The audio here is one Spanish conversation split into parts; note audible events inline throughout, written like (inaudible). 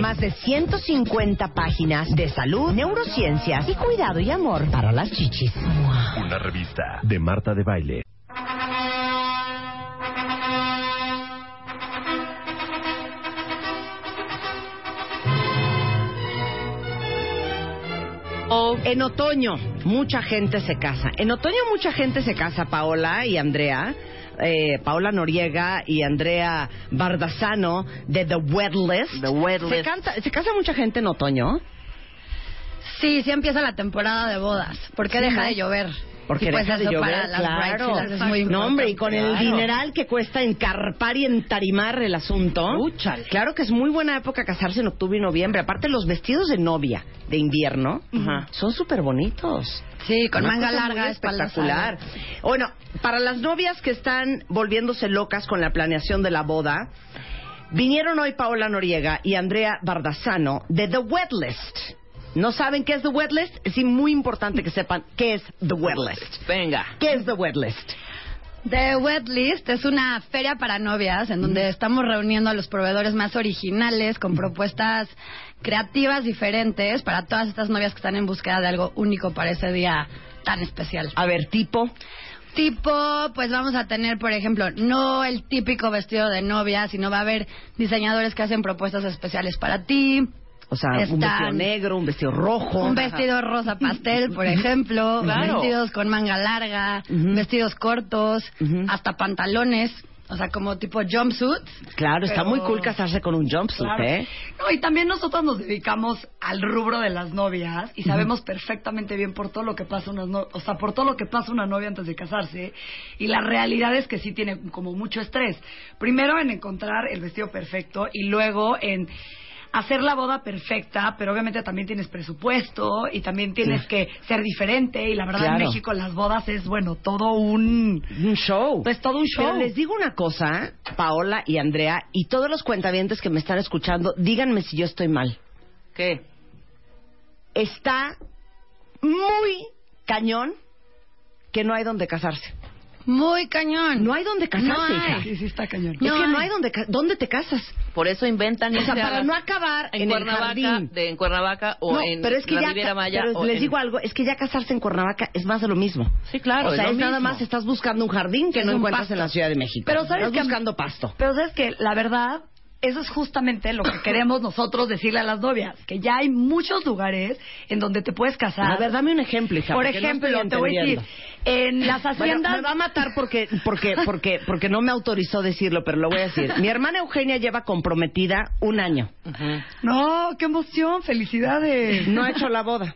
más de 150 páginas de salud, neurociencias y cuidado y amor para las chichis. Una revista de Marta de Baile. En otoño, mucha gente se casa. En otoño, mucha gente se casa, Paola y Andrea. Eh, Paola Noriega y Andrea Bardazano de The Wet List. The Wet ¿Se, canta- ¿Se casa mucha gente en otoño? Sí, sí empieza la temporada de bodas. ¿Por qué Sí, deja ¿no? de llover? Porque Y pues deja de eso llover, para las claro. bridezillas es muy no, hombre, y con el dineral que cuesta encarpar y entarimar el asunto. Úchale. Claro que es muy buena época casarse en octubre y noviembre. Aparte, los vestidos de novia de invierno son súper bonitos. Sí, con Una manga larga, espectacular. Bueno, para las novias que están volviéndose locas con la planeación de la boda, vinieron hoy Paola Noriega y Andrea Bardazano de The Wet List. ¿No saben qué es The Wet List? Es muy importante que sepan qué es The Wet List. Venga. ¿Qué es The Wet List? The Wet List es una feria para novias en donde estamos reuniendo a los proveedores más originales con propuestas creativas diferentes para todas estas novias que están en búsqueda de algo único para ese día tan especial. A ver, tipo. Tipo, pues vamos a tener, por ejemplo, no el típico vestido de novia, sino va a haber diseñadores que hacen propuestas especiales para ti. O sea, un vestido negro, un vestido rojo. Un vestido rosa pastel, por ejemplo, (laughs) Claro. vestidos con manga larga, vestidos cortos, hasta pantalones, o sea, como tipo jumpsuits. Claro, está muy cool casarse con un jumpsuit, Claro. ¿eh? No, y también nosotros nos dedicamos al rubro de las novias y sabemos perfectamente bien por todo lo que pasa una no- o sea, por todo lo que pasa una novia antes de casarse y la realidad es que sí tiene como mucho estrés. Primero en encontrar el vestido perfecto y luego en hacer la boda perfecta, pero obviamente también tienes presupuesto y también tienes Sí. que ser diferente y la verdad Claro. en México las bodas es bueno, todo un Un show. pues todo un show. Pero les digo una cosa, Paola y Andrea, y todos los cuentavientes que me están escuchando, díganme si yo estoy mal. ¿Qué? Está muy cañón que no hay donde casarse. Muy cañón. No hay donde casarse, No hay. hija. Sí, sí está cañón. Es No que no hay. hay donde, ¿dónde te casas. Por eso inventan O sea, para no acabar en, en, el Cuernavaca, jardín. de, en Cuernavaca o no, en pero es que la ya, Riviera Maya. pero les en- digo algo, es que ya casarse en Cuernavaca es más de lo mismo. Sí, claro. o sea, es nada más estás buscando un jardín que Es no encuentras pasto. en la Ciudad de México. Pero sabes estás que buscando pasto. Pero sabes que la verdad, eso es justamente lo que (laughs) queremos nosotros decirle a las novias, que ya hay muchos lugares en donde te puedes casar. A ver, dame un ejemplo, hija. Por no ejemplo, te voy a decir. En las Bueno, haciendas... me va a matar porque, porque, porque, porque no me autorizó decirlo, pero lo voy a decir. Mi hermana Eugenia lleva comprometida un año. No, qué emoción, felicidades. No ha hecho la boda.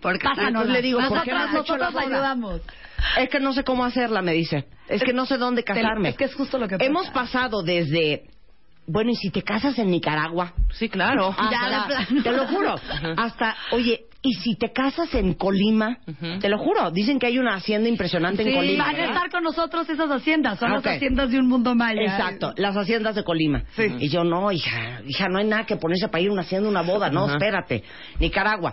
Porque Pásanos, le digo, ¿por qué no nosotros, has hecho la nosotros boda? ayudamos. Es que no sé cómo hacerla, me dice. Es que no sé dónde casarme. Es que es justo lo que pasa. Hemos pasado desde... Bueno, ¿y si te casas en Nicaragua? Sí, claro. Hasta Ya, de la- te lo juro. Hasta, oye, ¿y si te casas en Colima? Te lo juro. Dicen que hay una hacienda impresionante en Colima. van a estar con nosotros esas haciendas, son Ah, las haciendas de un mundo maya. Exacto, las haciendas de Colima. Sí. Y yo, no, hija, hija, no hay nada que ponerse para ir a una hacienda, una boda, no, espérate. Nicaragua,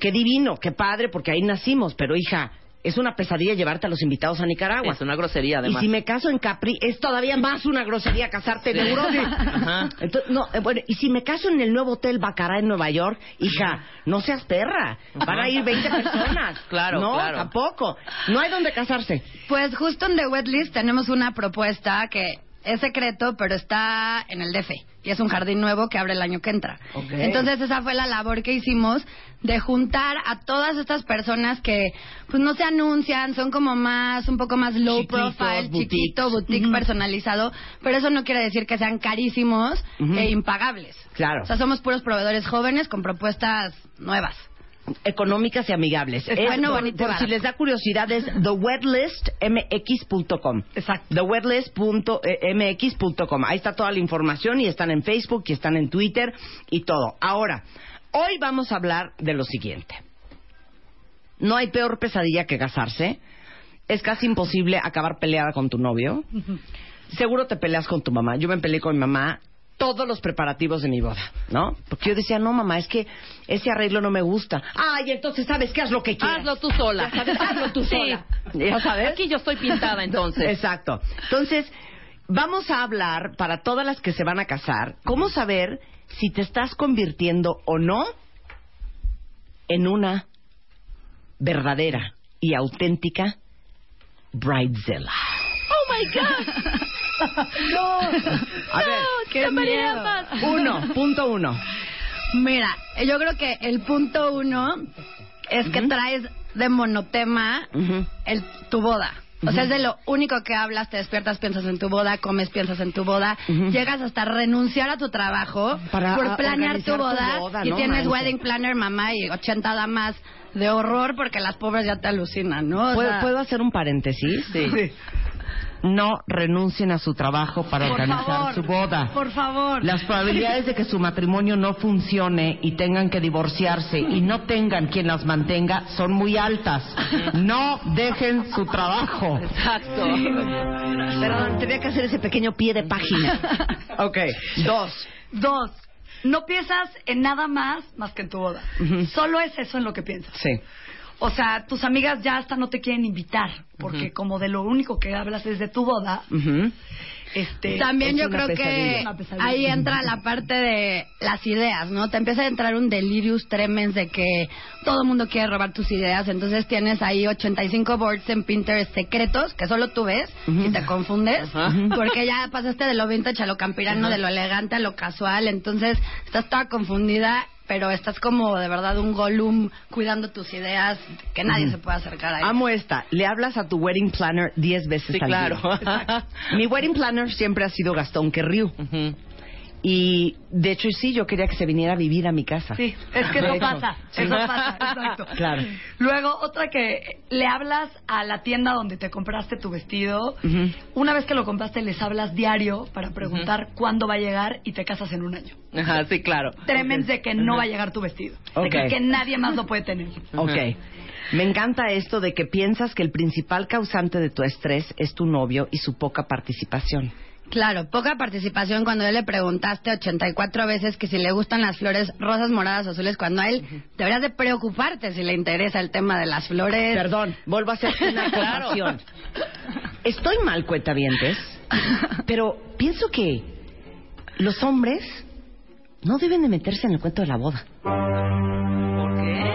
qué divino, qué padre, porque ahí nacimos, pero hija, es una pesadilla llevarte a los invitados a Nicaragua. Es una grosería, y además. si me caso en Capri, es todavía más una grosería casarte en. Europa. Ajá. Entonces, no, eh, bueno, y si me caso en el nuevo hotel Bacará en Nueva York, hija, no seas perra. Van a ir 20 personas. (laughs) Claro, No, claro. tampoco. No hay donde casarse. Pues justo en The Wet List tenemos una propuesta que es secreto, pero está en el DF. Y es un jardín nuevo que abre el año que entra. Entonces esa fue la labor que hicimos de juntar a todas estas personas que pues no se anuncian, son como más, un poco más low profile, chiquito, boutique personalizado, pero eso no quiere decir que sean carísimos e impagables. Claro. O sea, somos puros proveedores jóvenes con propuestas nuevas. Económicas y amigables. Es, bueno, por, bonito por si les da curiosidad, es thewetlistmx.com. Exacto. Thewetlist.mx.com. Ahí está toda la información y están en Facebook y están en Twitter y todo. Ahora, hoy vamos a hablar de lo siguiente. No hay peor pesadilla que casarse. Es casi imposible acabar peleada con tu novio. (laughs) Seguro te peleas con tu mamá. Yo me peleé con mi mamá todos los preparativos de mi boda, ¿no? Porque yo decía, no, mamá, es que ese arreglo no me gusta. Ay, entonces, ¿sabes qué? Haz lo que quieras. Hazlo tú sola. Sabes, hazlo tú Sí. sola. ¿Ya sabes? Aquí yo estoy pintada entonces. Exacto. Entonces, vamos a hablar para todas las que se van a casar, cómo saber si te estás convirtiendo o no en una verdadera y auténtica bridezilla. Oh my God. (laughs) A ver, qué miedo. uno, (laughs) punto uno. Mira, yo creo que el punto uno es que traes de monotema el, tu boda. O sea, es de lo único que hablas, te despiertas, piensas en tu boda, comes, piensas en tu boda, Ujú. llegas hasta renunciar a tu trabajo Para, por planear tu boda, y no tienes wedding planner mamá y 80 damas de horror porque las pobres ya te alucinan, ¿no? O ¿Puedo, sea, puedo hacer un paréntesis? Sí. No renuncien a su trabajo para por organizar favor, su boda. Por favor. Las probabilidades de que su matrimonio no funcione y tengan que divorciarse y no tengan quien las mantenga son muy altas. No dejen su trabajo. Exacto. Perdón, tenía que hacer ese pequeño pie de página. (laughs) Ok, dos. Dos, no piensas en nada más más que en tu boda. Solo es eso en lo que piensas. Sí. O sea, tus amigas ya hasta no te quieren invitar, porque como de lo único que hablas es de tu boda, este... También es yo creo que pesadilla. Ahí entra la parte de las ideas, ¿no? Te empieza a entrar un delirious tremens de que todo el mundo quiere robar tus ideas, entonces tienes ahí 85 boards en Pinterest secretos que solo tú ves y te confundes, porque ya pasaste de lo vintage a lo campirano, de lo elegante a lo casual, entonces estás toda confundida. Pero estás como de verdad un Gollum cuidando tus ideas, que nadie se puede acercar a Amo esta. Le hablas a tu wedding planner 10 veces Sí, al claro. día. (laughs) Mi wedding planner siempre ha sido Gastón Querriu. Ujú. Y de hecho, sí, yo quería que se viniera a vivir a mi casa. Sí, es que eso pasa, sí. eso pasa, exacto. (laughs) Claro. Luego, otra que le hablas a la tienda donde te compraste tu vestido. Una vez que lo compraste, les hablas diario para preguntar cuándo va a llegar y te casas en un año. Ajá, sí, claro. Tremens de que no va a llegar tu vestido. De que, que nadie más lo puede tener. (laughs) Ok. Me encanta esto de que piensas que el principal causante de tu estrés es tu novio y su poca participación. Claro, poca participación cuando él le preguntaste 84 veces que si le gustan las flores rosas, moradas, azules, cuando a él deberías de preocuparte si le interesa el tema de las flores. Perdón, vuelvo a hacer una (laughs) Claro. acotación. Estoy mal, cuentavientes, (laughs) pero pienso que los hombres no deben de meterse en el cuento de la boda. ¿Por qué?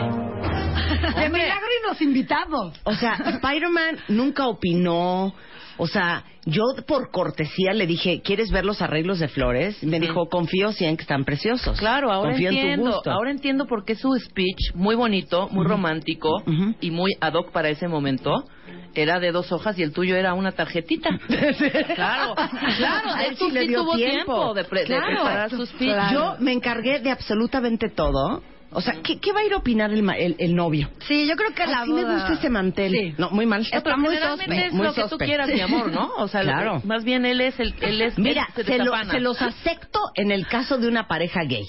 (laughs) De milagro y nos invitamos. O sea, Spider-Man nunca opinó. O sea, yo por cortesía le dije, ¿quieres ver los arreglos de flores? Me dijo, confío sí en que están preciosos. Claro, ahora confío en tu entiendo. gusto. Ahora entiendo por qué su speech, muy bonito, muy romántico y muy ad hoc para ese momento, era de dos hojas y el tuyo era una tarjetita. (laughs) claro, claro. A él sí, sí le sí dio tuvo tiempo. tiempo, de, pre- de Claro. preparar su speech. Yo me encargué de absolutamente todo. O sea, ¿qué, qué va a ir a opinar el, ma- el, el novio? Sí, yo creo que la Así me boda- gusta ese mantel. Sí. No, muy mal. Eh, pero muy generalmente sospe, es muy lo que tú sospe. quieras, mi amor, ¿no? O sea, lo- Claro. más bien él es el, él es, Mira, él se, lo- se los acepto en el caso de una pareja gay.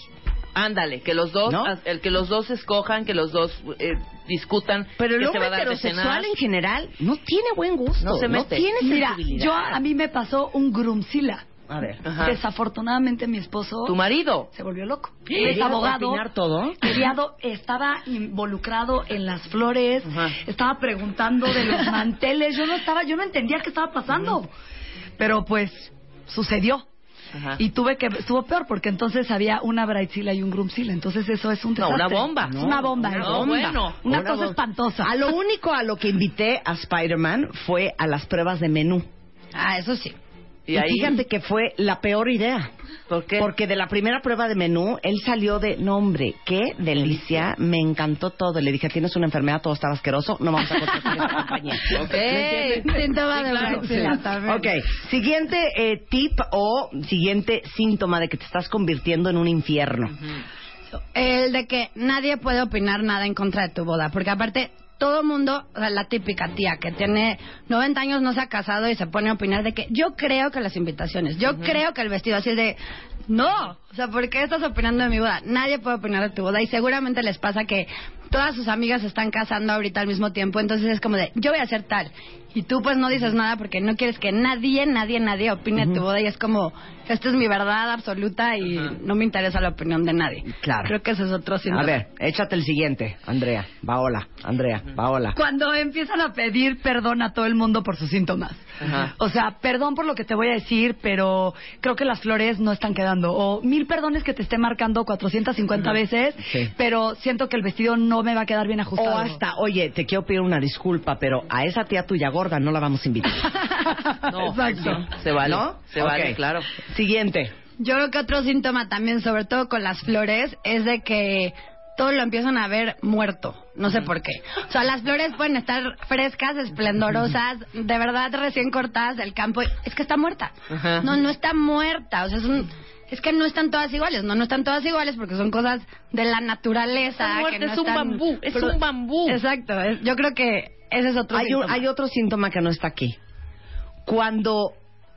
Ándale, que los dos, ¿No? el que los dos escojan, que los dos eh, discutan. Pero el se hombre va a dar de heterosexual cenar. en general no tiene buen gusto. No se mete. tiene Mira, sensibilidad. yo a mí me pasó un grumsila. A ver. Ajá. Desafortunadamente mi esposo Tu marido. se volvió loco. ¿Quería Él es abogado. opinar todo? Quería do- estaba involucrado en las flores, Ajá. estaba preguntando de los (laughs) manteles. Yo no estaba, yo no entendía qué estaba pasando. Pero pues sucedió. Ajá. Y tuve que, estuvo peor porque entonces había una bridezilla y un groomzilla. Entonces eso es un No, desastre. una bomba. Es una bomba. Una bomba. Bueno. Una, Una cosa espantosa. A lo único a lo que invité a Spider-Man fue a las pruebas de menú. Ah, eso sí. Y Y, ahí, fíjate que fue la peor idea. ¿por qué? Porque de la primera prueba de menú, él salió de, no hombre, qué delicia, me encantó todo. Le dije, tienes una enfermedad, todo estaba asqueroso, no vamos a contratar esta (laughs) compañía. Ok. ¿Me entiendes? Síntoma Sí, de claro. también. Ok, siguiente eh, tip o siguiente síntoma de que te estás convirtiendo en un infierno. El de que nadie puede opinar nada en contra de tu boda, porque aparte todo el mundo, o sea, la típica tía que tiene 90 años, no se ha casado y se pone a opinar de que yo creo que las invitaciones, yo creo que el vestido, así de, no, o sea, ¿por qué estás opinando de mi boda? Nadie puede opinar de tu boda y seguramente les pasa que todas sus amigas se están casando ahorita al mismo tiempo, entonces es como de, yo voy a hacer tal. Y tú pues no dices nada porque no quieres que nadie, nadie, nadie opine de tu boda y es como, esta es mi verdad absoluta y no me interesa la opinión de nadie. Claro. Creo que ese es otro síntoma. A ver, échate el siguiente, Andrea. Paola, Andrea, Paola. Cuando empiezan a pedir perdón a todo el mundo por sus síntomas. O sea, perdón por lo que te voy a decir, pero creo que las flores no están quedando. O mil perdones que te esté marcando 450 veces, Sí. pero siento que el vestido no me va a quedar bien ajustado. O hasta, oye, te quiero pedir una disculpa, pero a esa tía tuya gorda no la vamos a invitar. (laughs) No, Exacto. se vale. ¿No? Se vale, claro. Siguiente. Yo creo que otro síntoma también, sobre todo con las flores, es de que todo lo empiezan a ver muerto. No sé por qué. O sea, las flores pueden estar frescas, esplendorosas, de verdad recién cortadas del campo. Es que está muerta. Ajá. No, no está muerta. O sea, es un... Es que no están todas iguales, no, no están todas iguales porque son cosas de la naturaleza. Que no es un están- bambú, es Pero- un bambú. Exacto, es- yo creo que ese es otro Hay, un- síntoma. hay otro síntoma que no está aquí. Cuando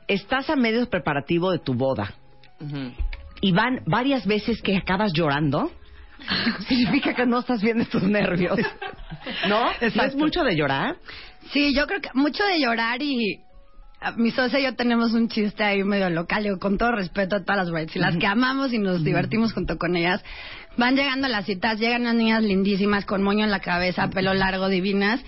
estás a medio preparativo de tu boda y van varias veces que acabas llorando, (laughs) significa que no estás bien de tus nervios. ¿No? ¿No es mucho de llorar? Sí, yo creo que mucho de llorar y mi socia y yo tenemos un chiste ahí medio local, digo, con todo respeto a todas las brides, y las que amamos y nos divertimos junto con ellas, van llegando a las citas, llegan unas niñas lindísimas con moño en la cabeza, pelo largo, divinas,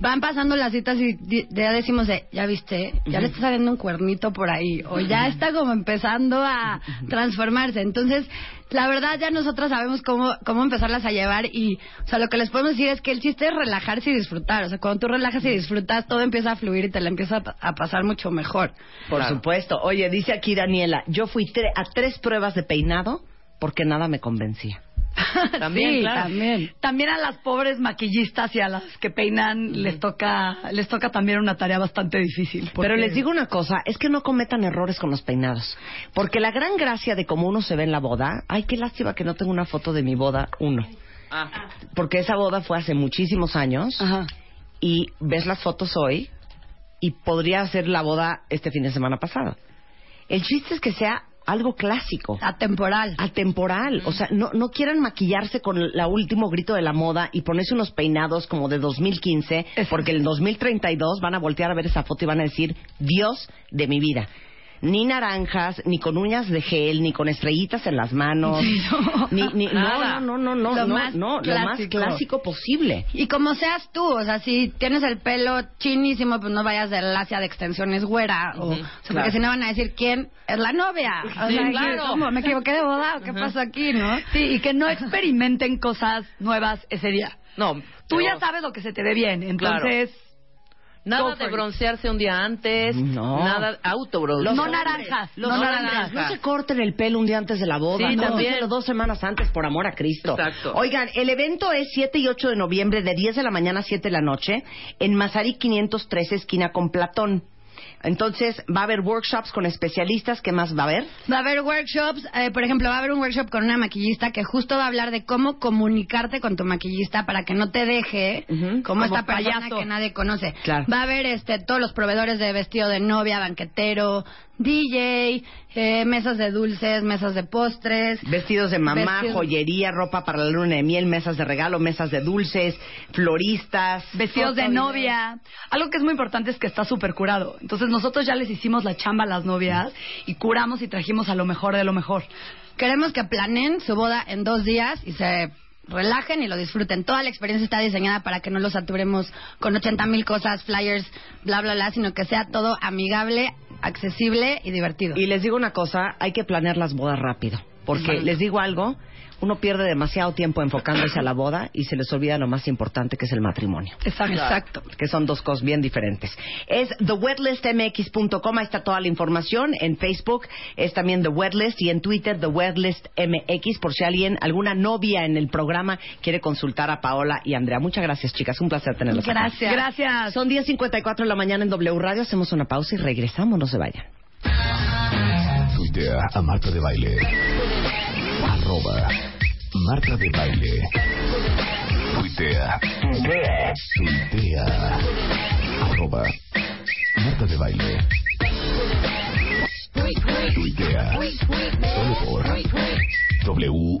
van pasando las citas y ya decimos, de, ya viste, ya le está saliendo un cuernito por ahí, o ya está como empezando a transformarse. Entonces, la verdad ya nosotros sabemos cómo, cómo empezarlas a llevar y, o sea, lo que les podemos decir es que el chiste es relajarse y disfrutar. O sea, cuando tú relajas y disfrutas, todo empieza a fluir y te la empieza a, pa- a pasar mucho mejor. Por Claro. supuesto. Oye, dice aquí Daniela, yo fui tre- a tres pruebas de peinado porque nada me convencía. (laughs) También, sí, claro. también. También a las pobres maquillistas y a las que peinan les toca les toca también una tarea bastante difícil. porque- Pero les digo una cosa, es que no cometan errores con los peinados. Porque la gran gracia de cómo uno se ve en la boda, ay, qué lástima que no tengo una foto de mi boda, uno. Ah, Porque esa boda fue hace muchísimos años Ajá. y ves las fotos hoy y podría ser la boda este fin de semana pasado. El chiste es que sea algo clásico. Atemporal. Atemporal, o sea, no, no quieran maquillarse con el último grito de la moda y ponerse unos peinados como de 2015, porque en el 2032 van a voltear a ver esa foto y van a decir, Dios de mi vida. Ni naranjas, ni con uñas de gel, ni con estrellitas en las manos. ni, ni- no, Nada. no, no, no, no, Lo no, más no, lo más clásico. clásico posible. Y como seas tú, o sea, si tienes el pelo chinísimo, pues no vayas de lacia de extensiones güera, o, o sea, porque claro. si no van a decir quién es la novia. O Sí, sea, claro. ¿cómo? ¿Me equivoqué de boda o qué pasó aquí, no? Sí, y que no experimenten cosas nuevas ese día. no. Tú pero ya sabes lo que se te ve bien, entonces Nada de broncearse un día antes. No. Nada autobroncear. no naranjas, Los no hombres. naranjas. No se corten el pelo un día antes de la boda. Sí, no, también. dos semanas antes, por amor a Cristo. Exacto. Oigan, el evento es 7 y 8 de noviembre, de 10 de la mañana a 7 de la noche, en Mazarí 513, esquina con Platón. Entonces, va a haber workshops con especialistas. ¿Qué más va a haber? Va a haber workshops, eh, por ejemplo, va a haber un workshop con una maquillista que justo va a hablar de cómo comunicarte con tu maquillista para que no te deje como, Como esta persona payaso. que nadie conoce. Claro. Va a haber este todos los proveedores de vestido de novia, banquetero, DJ, eh, mesas de dulces, mesas de postres. Vestidos de mamá, Vestidos- joyería, ropa para la luna de miel, mesas de regalo, mesas de dulces, floristas. vestidos de novia. Algo que es muy importante es que está súper curado. Entonces nosotros ya les hicimos la chamba a las novias y curamos y trajimos a lo mejor de lo mejor. Queremos que planeen su boda en dos días y se relajen y lo disfruten. Toda la experiencia está diseñada para que no los saturemos con 80 mil cosas, flyers, bla, bla, bla, sino que sea todo amigable, accesible y divertido. Y les digo una cosa, hay que planear las bodas rápido. Porque les digo algo, uno pierde demasiado tiempo enfocándose a la boda y se les olvida lo más importante que es el matrimonio. Exacto. Exacto. que son dos cosas bien diferentes. Es thewetlistmx.com, ahí está toda la información. En Facebook es también The Wetlist y en Twitter The Wetlist MX por si alguien, alguna novia en el programa quiere consultar a Paola y Andrea. Muchas gracias, chicas. Un placer tenerlos acá. Gracias. Gracias. Son 10.54 de la mañana en W Radio. Hacemos una pausa y regresamos. No se vayan. Tuitea a Marta de Baile. Arroba Marta de Baile. Tuitea. Tuitea. Arroba Marta de Baile. Tuitea. Solo por W